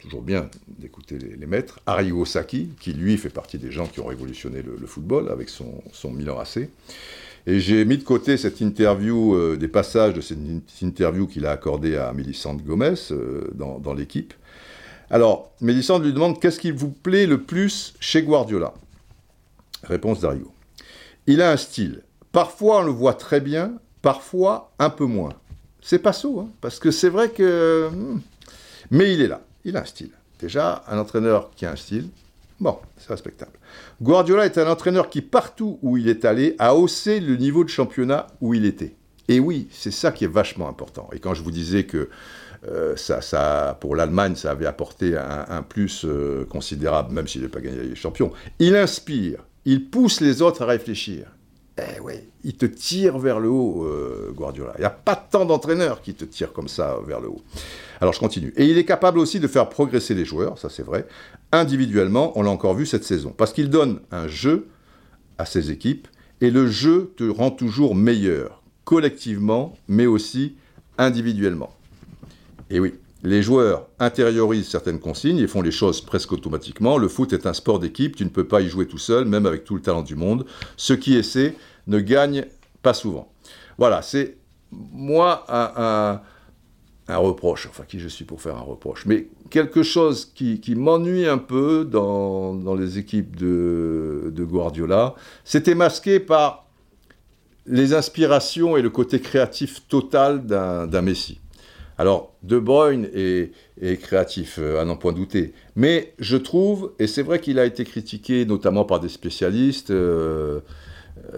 toujours bien d'écouter les, maîtres, Arrigo Sacchi, qui lui fait partie des gens qui ont révolutionné le, le football avec son, son Milan AC. Et j'ai mis de côté cette interview, euh, des passages de cette interview qu'il a accordée à Mélissande Gomez euh, dans, l'équipe. Alors, Mélissande lui demande qu'est-ce qui vous plaît le plus chez Guardiola? Réponse d'Arigo. Il a un style. Parfois on le voit très bien, parfois un peu moins. C'est pas saut, hein, parce que c'est vrai que. hmm. Mais il est là, il a un style. Déjà, un entraîneur qui a un style, bon, c'est respectable. Guardiola est un entraîneur qui, partout où il est allé, a haussé le niveau de championnat où il était. Et oui, c'est ça qui est vachement important. Et quand je vous disais que euh, ça, pour l'Allemagne, ça avait apporté un, un plus euh, considérable, même s'il n'a pas gagné les champions, il inspire, il pousse les autres à réfléchir. Eh oui, il te tire vers le haut, euh, Guardiola. Il n'y a pas tant d'entraîneurs qui te tirent comme ça vers le haut. Alors je continue. Et il est capable aussi de faire progresser les joueurs, ça c'est vrai, individuellement, on l'a encore vu cette saison. Parce qu'il donne un jeu à ses équipes, et le jeu te rend toujours meilleur, collectivement, mais aussi individuellement. Et oui, les joueurs intériorisent certaines consignes et font les choses presque automatiquement. Le foot est un sport d'équipe, tu ne peux pas y jouer tout seul, même avec tout le talent du monde. Ceux qui essaient ne gagnent pas souvent. Voilà, c'est moi un, un- un reproche, enfin qui je suis pour faire un reproche, mais quelque chose qui, m'ennuie un peu dans, les équipes de, Guardiola, c'était masqué par les inspirations et le côté créatif total d'un Messi. Alors, De Bruyne est, créatif, euh, à n'en point douter. Mais je trouve, et c'est vrai qu'il a été critiqué notamment par des spécialistes, euh,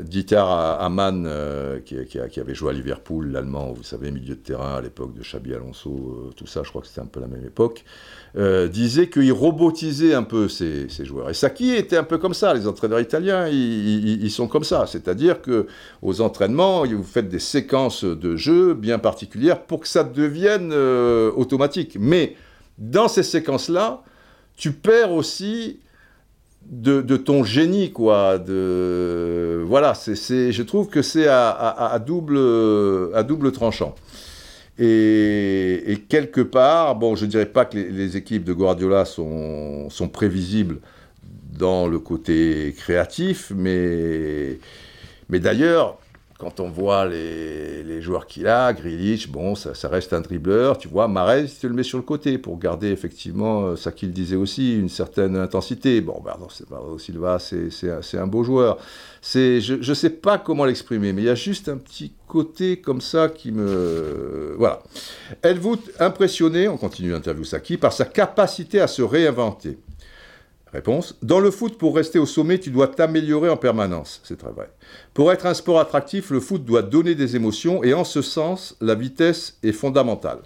Dieter Hamann, euh, qui, avait joué à Liverpool, l'allemand, vous savez, milieu de terrain à l'époque de Xabi Alonso, euh, tout ça, je crois que c'était un peu la même époque, euh, disait qu'il robotisait un peu ces joueurs. Et Saki était un peu comme ça, les entraîneurs italiens, ils, ils- sont comme ça. C'est-à-dire que aux entraînements, vous faites des séquences de jeu bien particulières pour que ça devienne automatique. Mais dans ces séquences-là, tu perds aussi de, ton génie, quoi. De, voilà, c'est, je trouve que c'est à double, à double tranchant. Et, et quelque part, bon, je ne dirais pas que les, les équipes de Guardiola sont, sont prévisibles dans le côté créatif, mais, mais d'ailleurs, quand on voit les, les joueurs qu'il a, Grealish, bon, ça, reste un dribbleur, tu vois, Mahrez, il te le met sur le côté pour garder effectivement, euh, ça qu'il disait aussi, une certaine intensité. Bon, Bernardo Bernardo Silva, c'est un, beau joueur. Je ne sais pas comment l'exprimer, mais il y a juste un petit côté comme ça qui me... Voilà. Êtes-vous impressionné, on continue l'interview Saki, par sa capacité à se réinventer? Réponse. Dans le foot, pour rester au sommet, tu dois t'améliorer en permanence. C'est très vrai. Pour être un sport attractif, le foot doit donner des émotions et en ce sens, la vitesse est fondamentale.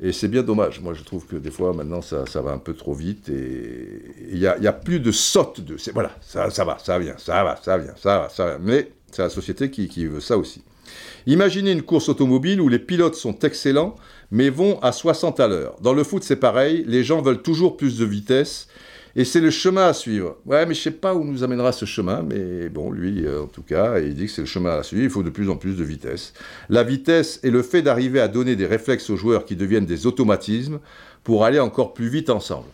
Et c'est bien dommage. Moi, je trouve que des fois, maintenant, ça, va un peu trop vite et il n'y a, plus de saute Voilà, ça, va, ça vient, ça va, ça vient, ça va, ça va. Mais c'est la société qui veut ça aussi. Imaginez une course automobile où les pilotes sont excellents, mais vont à 60 à l'heure. Dans le foot, c'est pareil. Les gens veulent toujours plus de vitesse. Et c'est le chemin à suivre. Ouais, mais je sais pas où nous amènera ce chemin, mais bon, lui, euh, en tout cas, il dit que c'est le chemin à suivre. Il faut de plus en plus de vitesse. La vitesse est le fait d'arriver à donner des réflexes aux joueurs qui deviennent des automatismes pour aller encore plus vite ensemble.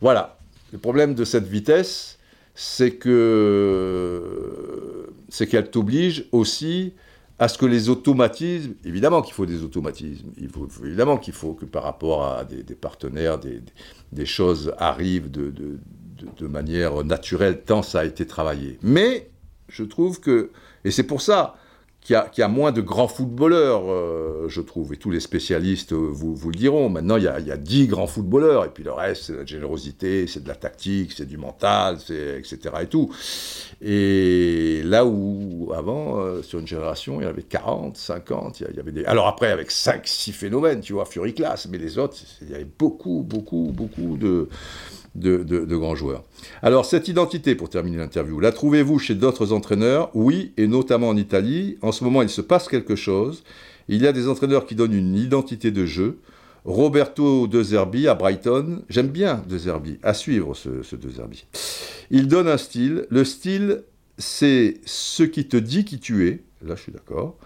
Voilà. Le problème de cette vitesse, c'est que c'est qu'elle t'oblige aussi à ce que les automatismes, évidemment qu'il faut des automatismes, il faut, évidemment qu'il faut que par rapport à des, partenaires, des, choses arrivent de manière naturelle, tant ça a été travaillé. Mais je trouve que, et c'est pour ça qu'il y, a- a moins de grands footballeurs, euh, je trouve, et tous les spécialistes euh, vous, le diront. Maintenant, il y, a, il y a 10 grands footballeurs, et puis le reste, c'est de la générosité, c'est de la tactique, c'est du mental, etc. et tout. Et là où, avant, euh, sur une génération, il y avait 40, 50, il y a- il y avait des... Alors après, avec 5, 6 phénomènes, tu vois, Fury Class, mais les autres, il y avait beaucoup, beaucoup, beaucoup de, de, grands joueurs. Alors, cette identité, pour terminer l'interview, la trouvez-vous chez d'autres entraîneurs? Oui, et notamment en Italie. En ce moment, il se passe quelque chose. Il y a des entraîneurs qui donnent une identité de jeu. Roberto De Zerbi à Brighton, j'aime bien De Zerbi, à suivre ce, ce De Zerbi. Il donne un style. Le style, c'est ce qui te dit qui tu es, là je suis d'accord,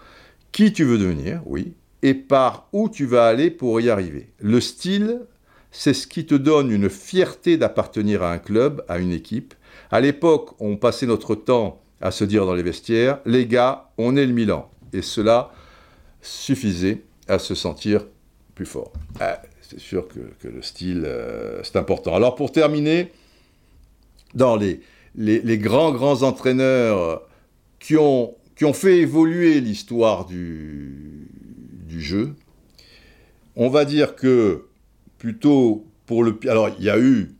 qui tu veux devenir, oui, et par où tu vas aller pour y arriver? Le style, c'est ce qui te donne une fierté d'appartenir à un club, à une équipe. À l'époque, on passait notre temps à se dire dans les vestiaires, les gars, on est le Milan. Et cela suffisait à se sentir plus fort. Ah, c'est sûr que, le style, euh, c'est important. Alors pour terminer, dans les, grands, grands entraîneurs qui ont, fait évoluer l'histoire du jeu. On va dire que plutôt pour le... Alors il y a eu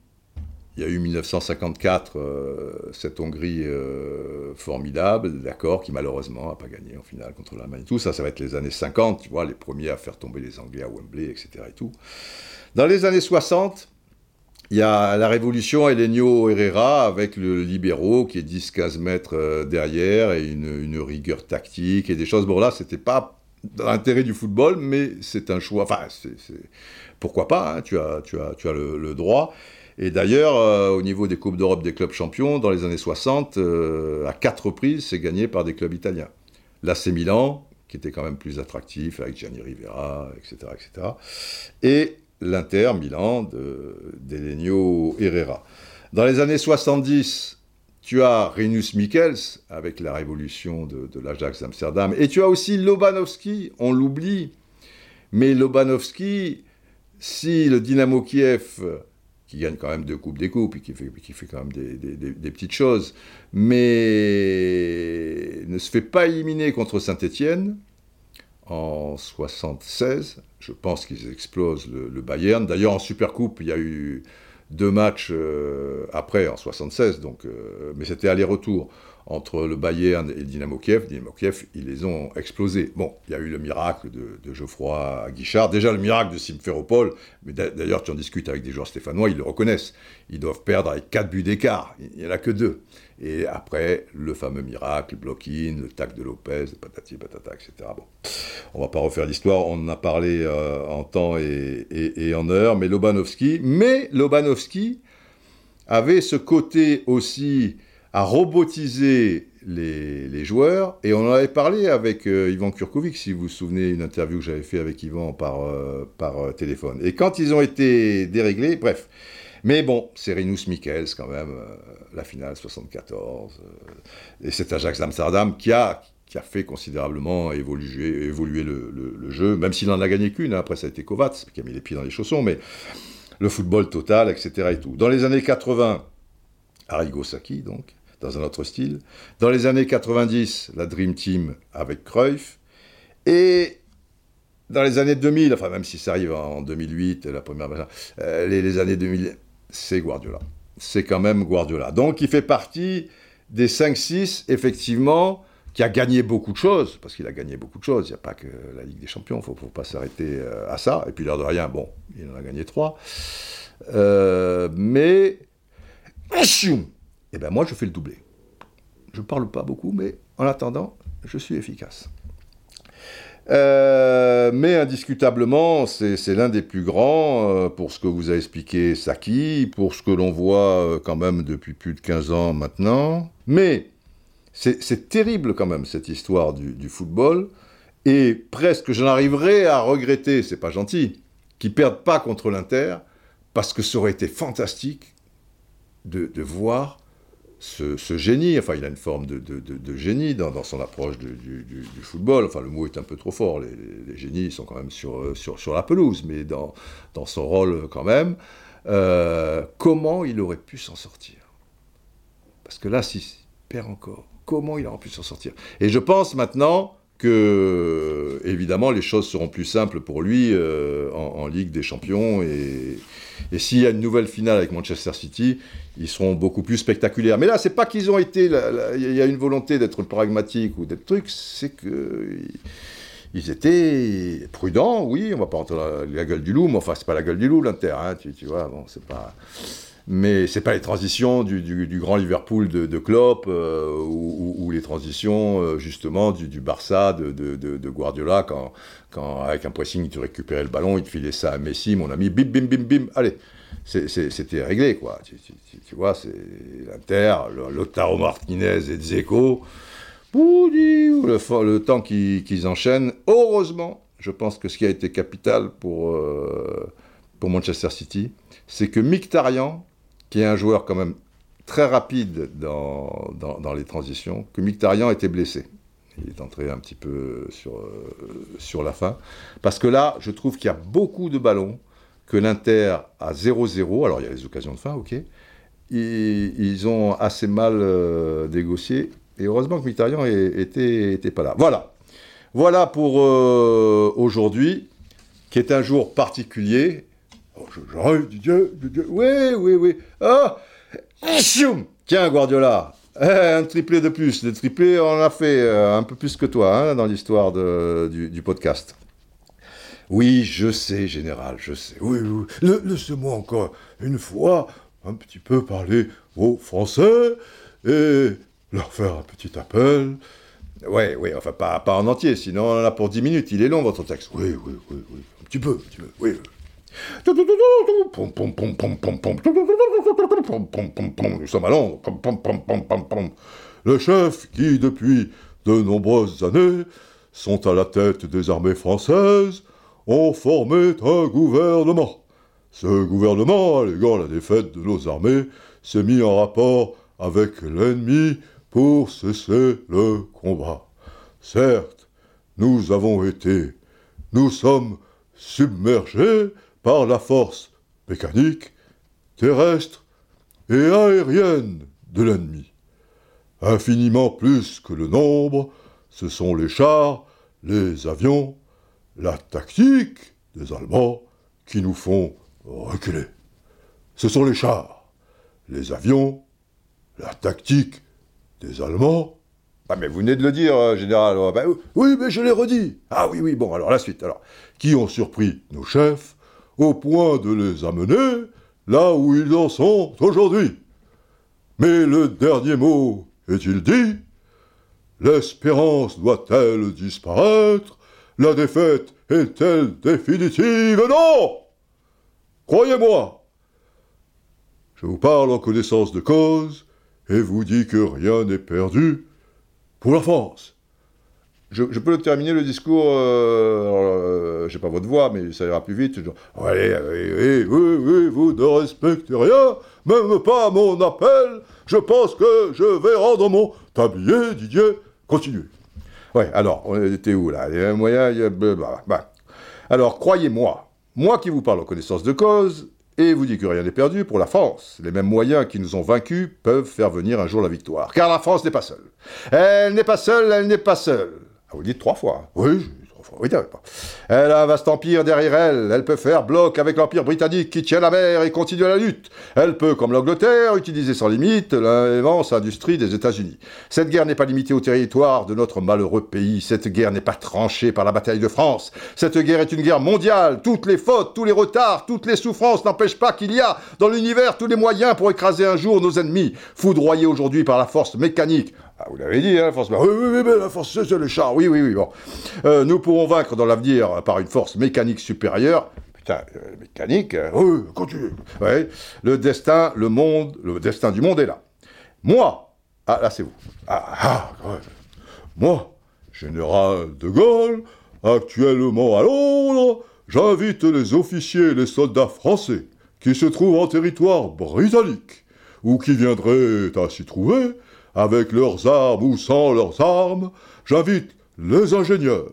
il y a eu 1954, euh, cette Hongrie euh, formidable, d'accord, qui malheureusement n'a pas gagné en finale contre l'Allemagne. Tout ça, ça va être les années 50, tu vois, les premiers à faire tomber les Anglais à Wembley, etc. Et tout. Dans les années 60, il y a la révolution Elenio Herrera avec le libéraux qui est 10-15 mètres euh, derrière et une, rigueur tactique et des choses. Bon, là, c'était pas dans l'intérêt du football, mais c'est un choix. Enfin, c'est, pourquoi pas, hein, tu as, tu as, tu as le droit. Et d'ailleurs, euh, au niveau des Coupes d'Europe des clubs champions, dans les années 60, euh, à quatre reprises, c'est gagné par des clubs italiens. L'AC Milan, qui était quand même plus attractif avec Gianni Rivera, etc. etc. et l'Inter Milan d'Elenio Herrera. Dans les années 70, tu as Rinus Michels avec la révolution de, l'Ajax d'Amsterdam, et tu as aussi Lobanovski, on l'oublie, mais Lobanovski, si le Dynamo Kiev qui gagne quand même deux coupes des coupes, et qui fait, qui fait quand même des, des, petites choses, mais ne se fait pas éliminer contre Saint-Étienne en 76. Je pense qu'ils explosent le, Bayern. D'ailleurs, en Supercoupe, il y a eu deux matchs euh, après, en 76, donc, euh, mais c'était aller-retour entre le Bayern et le Dynamo Kiev. Dynamo Kiev, ils les ont explosés. Bon, il y a eu le miracle de, Geoffroy Guichard, déjà le miracle de Simferopol, mais d'ailleurs tu en discutes avec des joueurs stéphanois, ils le reconnaissent. Ils doivent perdre avec 4 buts d'écart, il n'y en a que deux. Et après, le fameux miracle, le block-in, le tac de Lopez, patati patata, etc. Bon, on va pas refaire l'histoire, on en a parlé euh, en temps et, en heure, mais Lobanovski, mais Lobanovski avait ce côté aussi à robotiser les, joueurs. Et on en avait parlé avec euh, Ivan Kurkovic, si vous vous souvenez, une interview que j'avais fait avec Ivan par, euh, euh, téléphone. Et quand ils ont été déréglés, bref. Mais bon, c'est Rinus Michels quand même, la finale 74. et c'est Ajax d'Amsterdam qui a, qui a fait considérablement évoluer, le, jeu, même s'il n'en a gagné qu'une. Hein. après, ça a été Kovacs qui a mis les pieds dans les chaussons, mais le football total, etc. Dans les années 80, Arrigo Sacchi, donc, dans un autre style. Dans les années 90, la Dream Team avec Cruyff. Et dans les années 2000, enfin même si ça arrive en 2008, la première, euh, les, années 2000, c'est Guardiola. C'est quand même Guardiola. Donc il fait partie des 5-6, effectivement, qui a gagné beaucoup de choses, parce qu'il a gagné beaucoup de choses. Il n'y a pas que la Ligue des Champions, il ne faut, pas s'arrêter euh, à ça. Et puis l'air de rien, bon, il en a gagné 3. Euh, mais eh bien moi je fais le doublé. Je ne parle pas beaucoup, mais en attendant, je suis efficace. Euh, mais indiscutablement, c'est l'un des plus grands euh, pour ce que vous a expliqué Saki, pour ce que l'on voit euh, quand même depuis plus de 15 ans maintenant. Mais c'est terrible quand même cette histoire du, football, et presque j'en arriverai à regretter, c'est pas gentil, qu'ils perdent pas contre l'Inter, parce que ça aurait été fantastique de, de voir ce, génie, enfin il a une forme de, génie dans, son approche du, football, enfin le mot est un peu trop fort, les, génies sont quand même sur, sur, la pelouse, mais dans, dans son rôle quand même, euh, comment il aurait pu s'en sortir? Parce que là, s'il perd encore, comment il aurait pu s'en sortir? Et je pense maintenant que, évidemment, les choses seront plus simples pour lui euh, en, Ligue des Champions et, et s'il y a une nouvelle finale avec Manchester City, ils seront beaucoup plus spectaculaires. Mais là, c'est pas qu'ils ont été. Il y a une volonté d'être pragmatique ou d'être truc, c'est que. Ils étaient prudents, oui, on va pas dans la, gueule du loup, mais enfin, c'est pas la gueule du loup, l'Inter, hein, tu, tu, vois, bon, c'est pas mais c'est pas les transitions du, grand Liverpool de, de Klopp euh, ou, les transitions euh, justement du, Barça de, Guardiola quand, quand avec un pressing tu récupérais le ballon, il te filait ça à Messi, mon ami, bim bim bim bim, allez, c'était réglé quoi. Tu, vois, c'est l'Inter, Lotaro Martinez et Dzeko, le, le temps qu'ils enchaînent. Heureusement, je pense que ce qui a été capital pour, euh, pour Manchester City, c'est que Mkhitaryan qui est un joueur quand même très rapide dans, dans, les transitions, que Mictarian était blessé. Il est entré un petit peu sur, euh, sur la fin. Parce que là, je trouve qu'il y a beaucoup de ballons, que l'Inter a 0-0. Alors, il y a les occasions de fin, ok. Ils, ont assez mal euh, négocié. Et heureusement que Mictarian était pas là. Voilà. voilà pour euh, aujourd'hui, qui est un jour particulier. Oh, je, je, Dieu, Dieu, oui, oui, oui. Ah, Tiens, Guardiola, eh, un triplé de plus. Le triplé, on a fait euh, un peu plus que toi hein, dans l'histoire du, du, podcast. Oui, je sais, général, je sais. Oui, oui. Laissez-moi encore une fois un petit peu parler aux Français et leur faire un petit appel. Oui, oui, enfin pas, en entier, sinon on en a pour 10 minutes. Il est long votre texte. Oui, oui, oui, oui. Un petit peu, un petit peu, oui. Nous sommes à Londres. Les chefs qui, depuis de nombreuses années, sont à la tête des armées françaises, ont formé un gouvernement. Ce gouvernement, alléguant la défaite de nos armées, s'est mis en rapport avec l'ennemi pour cesser le combat. Certes, nous avons été, nous sommes submergés par la force mécanique, terrestre et aérienne de l'ennemi. Infiniment plus que le nombre, ce sont les chars, les avions, la tactique des Allemands qui nous font reculer. Ce sont les chars, les avions, la tactique des Allemands. Ah mais vous venez de le dire, euh, général. Ah, ben, oui, mais je l'ai redit. Ah oui, oui, bon, alors la suite. Alors, qui ont surpris nos chefs au point de les amener là où ils en sont aujourd'hui. Mais le dernier mot est-il dit? L'espérance doit-elle disparaître? La défaite est-elle définitive? Non! Croyez-moi! Je vous parle en connaissance de cause et vous dis que rien n'est perdu pour la France. Je, peux le terminer le discours, euh, euh, j'ai pas votre voix, mais ça ira plus vite. allez, oui, oui, vous ne respectez rien, même pas mon appel. Je pense que je vais rendre mon tablier, Didier. Continuez. Ouais, alors, on était où là? Il y a un moyen, il y a... Bah, bah. Alors, croyez-moi, moi qui vous parle en connaissance de cause, et vous dis que rien n'est perdu pour la France. Les mêmes moyens qui nous ont vaincus peuvent faire venir un jour la victoire. Car la France n'est pas seule. Elle n'est pas seule, elle n'est pas seule. Vous dites trois fois. Oui, trois fois. Oui, Elle a un vaste empire derrière elle. Elle peut faire bloc avec l'empire britannique qui tient la mer et continue la lutte. Elle peut, comme l'Angleterre, utiliser sans limite l'immense industrie des États-Unis. Cette guerre n'est pas limitée au territoire de notre malheureux pays. Cette guerre n'est pas tranchée par la bataille de France. Cette guerre est une guerre mondiale. Toutes les fautes, tous les retards, toutes les souffrances n'empêchent pas qu'il y a dans l'univers tous les moyens pour écraser un jour nos ennemis, foudroyés aujourd'hui par la force mécanique. Ah, vous l'avez dit, hein, force. Oui, oui, oui, mais la force, c'est le char. Oui, oui, oui. Bon. Euh, nous pourrons vaincre dans l'avenir par une force mécanique supérieure. Putain, euh, mécanique. Euh, oui, continue. Ouais. Le destin, le monde, le destin du monde est là. Moi, ah, là, c'est vous. Ah, ah, ouais. Moi, général de Gaulle, actuellement à Londres, j'invite les officiers et les soldats français qui se trouvent en territoire britannique ou qui viendraient à s'y trouver avec leurs armes ou sans leurs armes, j'invite les ingénieurs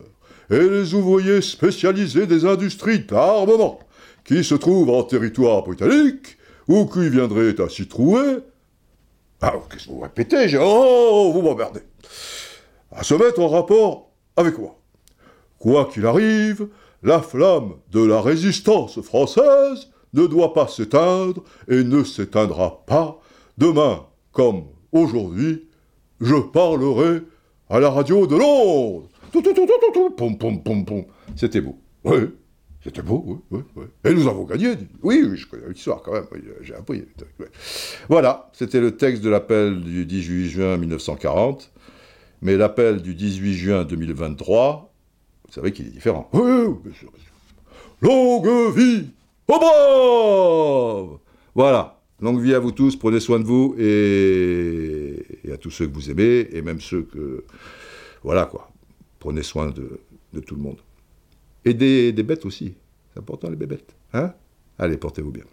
et les ouvriers spécialisés des industries d'armement qui se trouvent en territoire britannique ou qui viendraient à s'y trouver. Ah, qu'est-ce que vous répétez Oh, vous m'emmerdez À se mettre en rapport avec moi. Quoi qu'il arrive, la flamme de la résistance française ne doit pas s'éteindre et ne s'éteindra pas demain comme Aujourd'hui, je parlerai à la radio de Londres. C'était beau. Oui, c'était beau, oui, oui. Et nous avons gagné. Oui, oui, je connais l'histoire quand même. J'ai appris. Voilà, c'était le texte de l'appel du 18 juin 1940. Mais l'appel du 18 juin 2023, vous savez qu'il est différent. Oui, bien sûr. Longue vie au brave Voilà. Longue vie à vous tous, prenez soin de vous et, à tous ceux que vous aimez et même ceux que. Voilà quoi. Prenez soin de, tout le monde. Et des, bêtes aussi. C'est important les bébêtes. Hein? Allez, portez-vous bien.